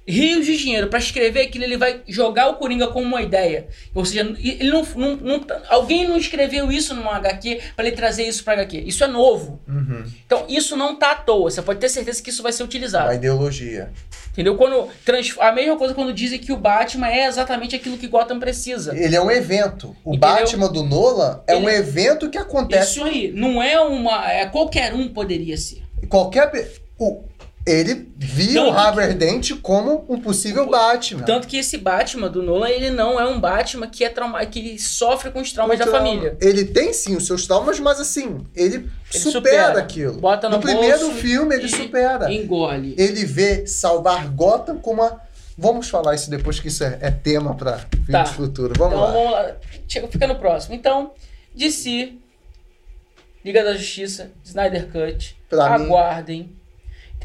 rios de dinheiro pra escrever aquilo, ele vai jogar o Coringa como uma ideia. Ou seja, ele não, não, não- alguém não escreveu isso numa HQ pra ele trazer isso pra HQ. Isso é novo. Uhum. Então isso não tá à toa. Você pode ter certeza que isso vai ser utilizado. Uma ideologia. Entendeu? Quando trans... A mesma coisa quando dizem que o Batman é exatamente aquilo que Gotham precisa. Ele é um evento. O Entendeu? Batman do Nolan é um Ele- evento que acontece. Isso aí. Não é uma. É, qualquer um poderia ser. Qualquer. O, ele Tanto o Harvey Dent como um possível Batman. Tanto que esse Batman do Nolan, ele não é um Batman que é trauma... que sofre com os traumas da Então, família. Ele tem sim os seus traumas, mas assim, ele, Ele supera, supera. aquilo. Bota no primeiro bolso filme ele supera. Engole. Ele vê salvar Gotham como uma. Vamos falar isso depois que isso é, é tema para filmes Tá. futuros. Vamos então lá. vamos lá. Chega, fica no próximo. Então, DC, Liga da Justiça, Snyder Cut, Pra mim, aguardem.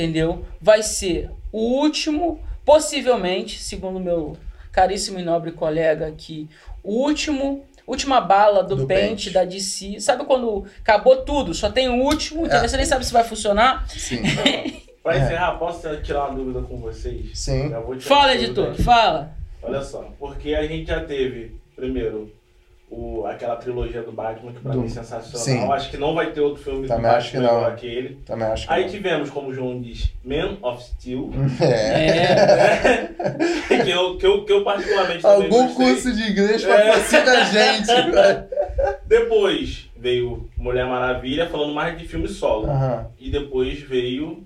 Entendeu? Vai ser o último, possivelmente, segundo meu caríssimo e nobre colega aqui, o último. Última bala do, Do pente, pente. da DC. Sabe quando acabou tudo? Só tem o último, entendeu? É. Você nem sabe se vai funcionar. sim. Pra É. encerrar, posso tirar uma dúvida com vocês? Sim. Já vou tirar Fala, editor, fala. Olha só, porque a gente já teve, primeiro, o, aquela trilogia do Batman, que pra Do- mim é sensacional. Sim. Acho que não vai ter outro filme Também do acho que Batman não. igual aquele. Também acho que. Aí não. tivemos, como o João diz, Man of Steel, É. É, que, eu, que, eu, que eu particularmente também Algum gostei. curso de inglês É. patrocina a gente. Depois veio Mulher Maravilha, falando mais de filme solo. Aham. E depois veio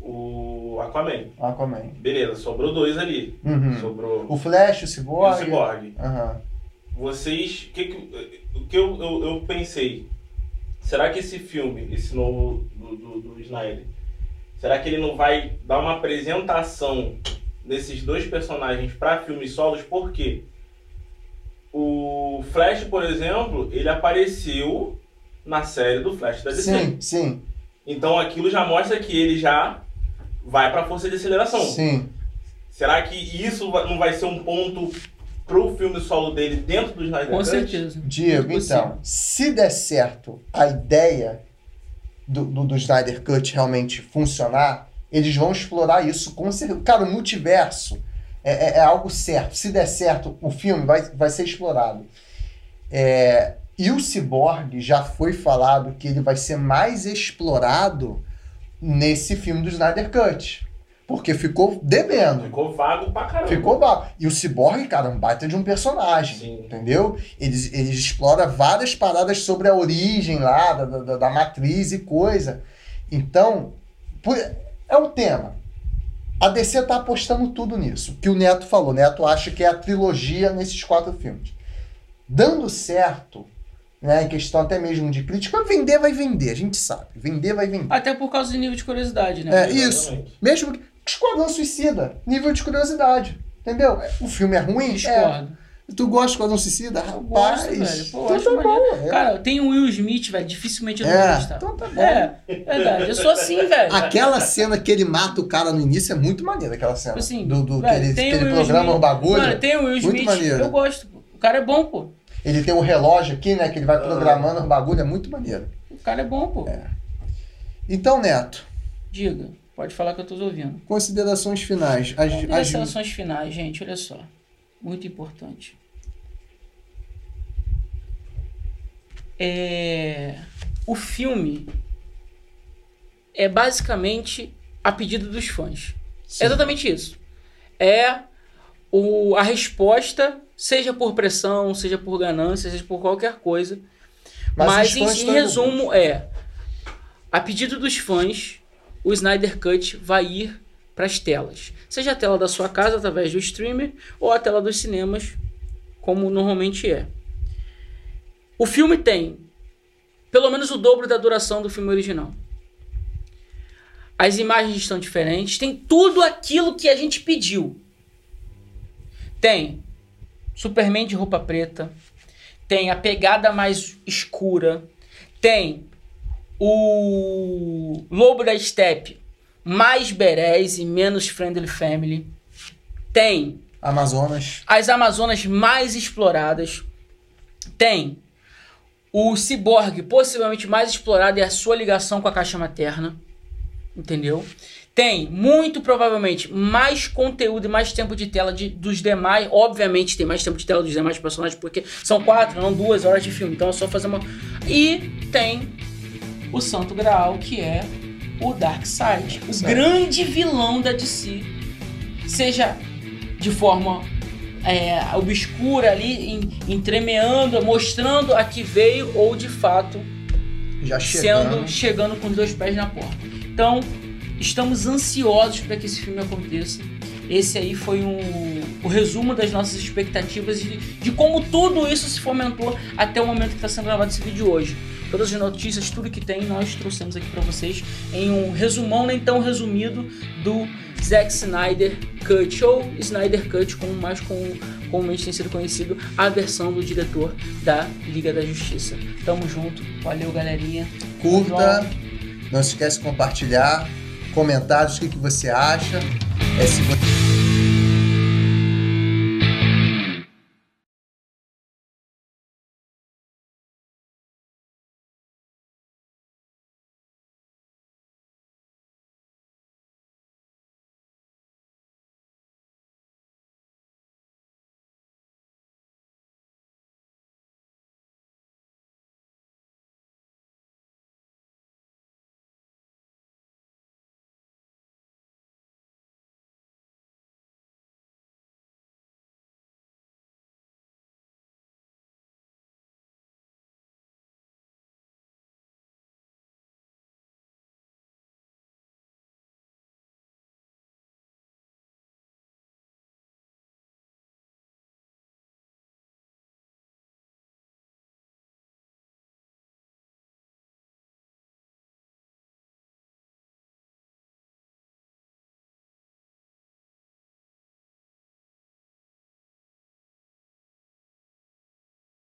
o Aquaman. Aquaman. Beleza, sobrou dois ali. Uhum. Sobrou O Flash, o o Cyborg. Cyborg. Aham. Vocês. Que que, o que eu, eu, eu pensei? Será que esse filme, esse novo do, do, do Snyder, será que ele não vai dar uma apresentação desses dois personagens para filmes solos? Por quê? O Flash, por exemplo, ele apareceu na série do Flash da DC. Sim, sim, Então aquilo já mostra que ele já vai para força de aceleração. sim. Será que isso não vai ser um ponto pro filme solo dele dentro do Snyder com Cut? certeza. Diego, então, se der certo a ideia do, do, do Snyder Cut realmente funcionar, eles vão explorar isso com certeza. Cara, o multiverso é, é- é algo certo. Se der certo, o filme vai, vai ser explorado. É, e o Cyborg já foi falado que ele vai ser mais explorado nesse filme do Snyder Cut. Porque ficou devendo. Ficou vago pra caramba. Ficou bom. E o Cyborg, cara, é um baita de um personagem. Sim. Entendeu? Eles, eles exploram várias paradas sobre a origem lá, da, da, da matriz e coisa. Então, por- é o tema. A DC tá apostando tudo nisso. Que o Neto falou. O Neto acha que é a trilogia nesses quatro filmes. Dando certo, né, em questão até mesmo de crítica, vender vai vender, a gente sabe. Vender vai vender. Até por causa do nível de curiosidade, né? É, isso. Mesmo que. Esquadrão Suicida. Nível de curiosidade. Entendeu? O filme é ruim? É. Discordo. Tu gosta de Esquadrão Suicida? Rapaz. gosto, velho. Pô, então tá bom. é. Cara, tem o Will Smith, velho. Dificilmente eu não É, gostar. então tá bom. É, verdade. Eu sou assim, velho. Aquela cena que ele mata o cara no início é muito maneira, aquela cena. Tipo assim, do, do, que velho, ele, tem que ele programa Smith. o bagulho. Mano, tem o Will Muito Smith. maneiro. Eu gosto. pô. O cara é bom, pô. Ele tem um relógio aqui, né? Que ele vai programando o bagulho, é muito maneiro. O cara é bom, pô. Então, Neto, Diga. Pode falar que eu tô ouvindo. considerações finais. As, E as- finais, gente, olha só. Muito importante. É... O filme é basicamente a pedido dos fãs. Sim. É exatamente isso. É o, a resposta, seja por pressão, seja por ganância, seja por qualquer coisa. Mas Mas, em, em resumo, é a pedido dos fãs, o Snyder Cut vai ir para as telas. Seja a tela da sua casa através do streamer ou a tela dos cinemas, como normalmente é. O filme tem pelo menos o dobro da duração do filme original. As imagens estão diferentes, tem tudo aquilo que a gente pediu. Tem Superman de roupa preta, tem a pegada mais escura, tem o Lobo da Steppe mais berés e menos friendly family, tem Amazonas. as Amazonas mais exploradas, tem o Cyborg possivelmente mais explorado e a sua ligação com a caixa materna, entendeu? Tem, muito provavelmente, mais conteúdo e mais tempo de tela de- dos demais. Obviamente tem mais tempo de tela dos demais personagens, porque são quatro, não duas horas de filme. Então é só fazer uma. E tem o Santo Graal, que é o Darkseid. O grande vilão da DC seja de forma é, obscura ali, em, entremeando, mostrando a que veio ou de fato Já chegando. sendo chegando com os dois pés na porta. Então, estamos ansiosos para que esse filme aconteça. Esse aí foi um, o resumo das nossas expectativas de, de como tudo isso se fomentou até o momento que está sendo gravado esse vídeo hoje. Todas as notícias, tudo que tem, nós trouxemos aqui para vocês em um resumão nem tão resumido do Zack Snyder Cut, ou Snyder Cut, como mais com, comumente tem sido conhecido, a versão do diretor da Liga da Justiça. Tamo junto, valeu galerinha. Curta, não se esquece de compartilhar, comentários, o que, que você acha. É, se você-